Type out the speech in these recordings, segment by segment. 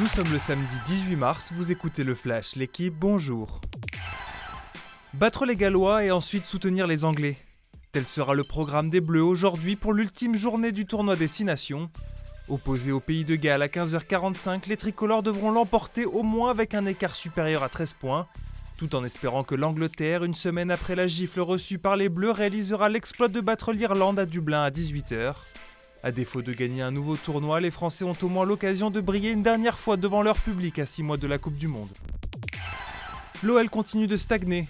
Nous sommes le samedi 18 mars, vous écoutez le Flash, l'équipe, bonjour. Battre les Gallois et ensuite soutenir les Anglais. Tel sera le programme des Bleus aujourd'hui pour l'ultime journée du tournoi Destination. Opposés au pays de Galles à 15h45, les tricolores devront l'emporter au moins avec un écart supérieur à 13 points, tout en espérant que l'Angleterre, une semaine après la gifle reçue par les Bleus, réalisera l'exploit de battre l'Irlande à Dublin à 18h. À défaut de gagner un nouveau tournoi, les Français ont au moins l'occasion de briller une dernière fois devant leur public à 6 mois de la Coupe du Monde. L'OL continue de stagner.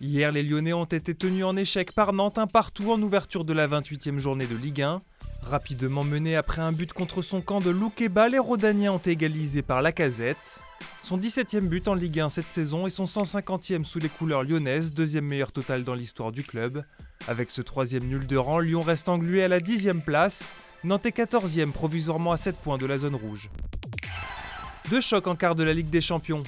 Hier, les Lyonnais ont été tenus en échec par Nantes un partout en ouverture de la 28e journée de Ligue 1. Rapidement mené après un but contre son camp de Loukeba, les Rodaniens ont égalisé par la casette. Son 17e but en Ligue 1 cette saison et son 150e sous les couleurs lyonnaises, deuxième meilleur total dans l'histoire du club. Avec ce troisième nul de rang, Lyon reste englué à la 10e place, Nantes est 14e provisoirement à 7 points de la zone rouge. Deux chocs en quart de la Ligue des Champions.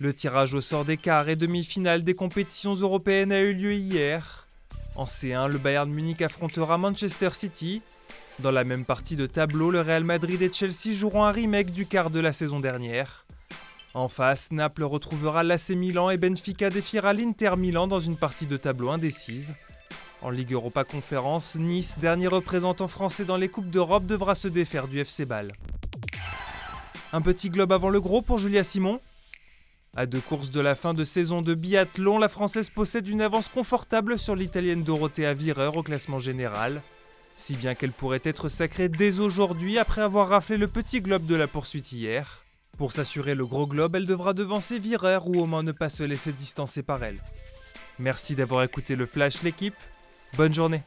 Le tirage au sort des quarts et demi-finales des compétitions européennes a eu lieu hier. En C1, le Bayern Munich affrontera Manchester City. Dans la même partie de tableau, le Real Madrid et Chelsea joueront un remake du quart de la saison dernière. En face, Naples retrouvera l'AC Milan et Benfica défiera l'Inter Milan dans une partie de tableau indécise. En Ligue Europa Conférence, Nice, dernier représentant français dans les Coupes d'Europe, devra se défaire du FC Bâle. Un petit globe avant le gros pour Julia Simon. À deux courses de la fin de saison de biathlon, la Française possède une avance confortable sur l'Italienne Dorothea Virer au classement général. Si bien qu'elle pourrait être sacrée dès aujourd'hui après avoir raflé le petit globe de la poursuite hier. Pour s'assurer le gros globe, elle devra devancer Virer ou au moins ne pas se laisser distancer par elle. Merci d'avoir écouté le Flash l'équipe. Bonne journée.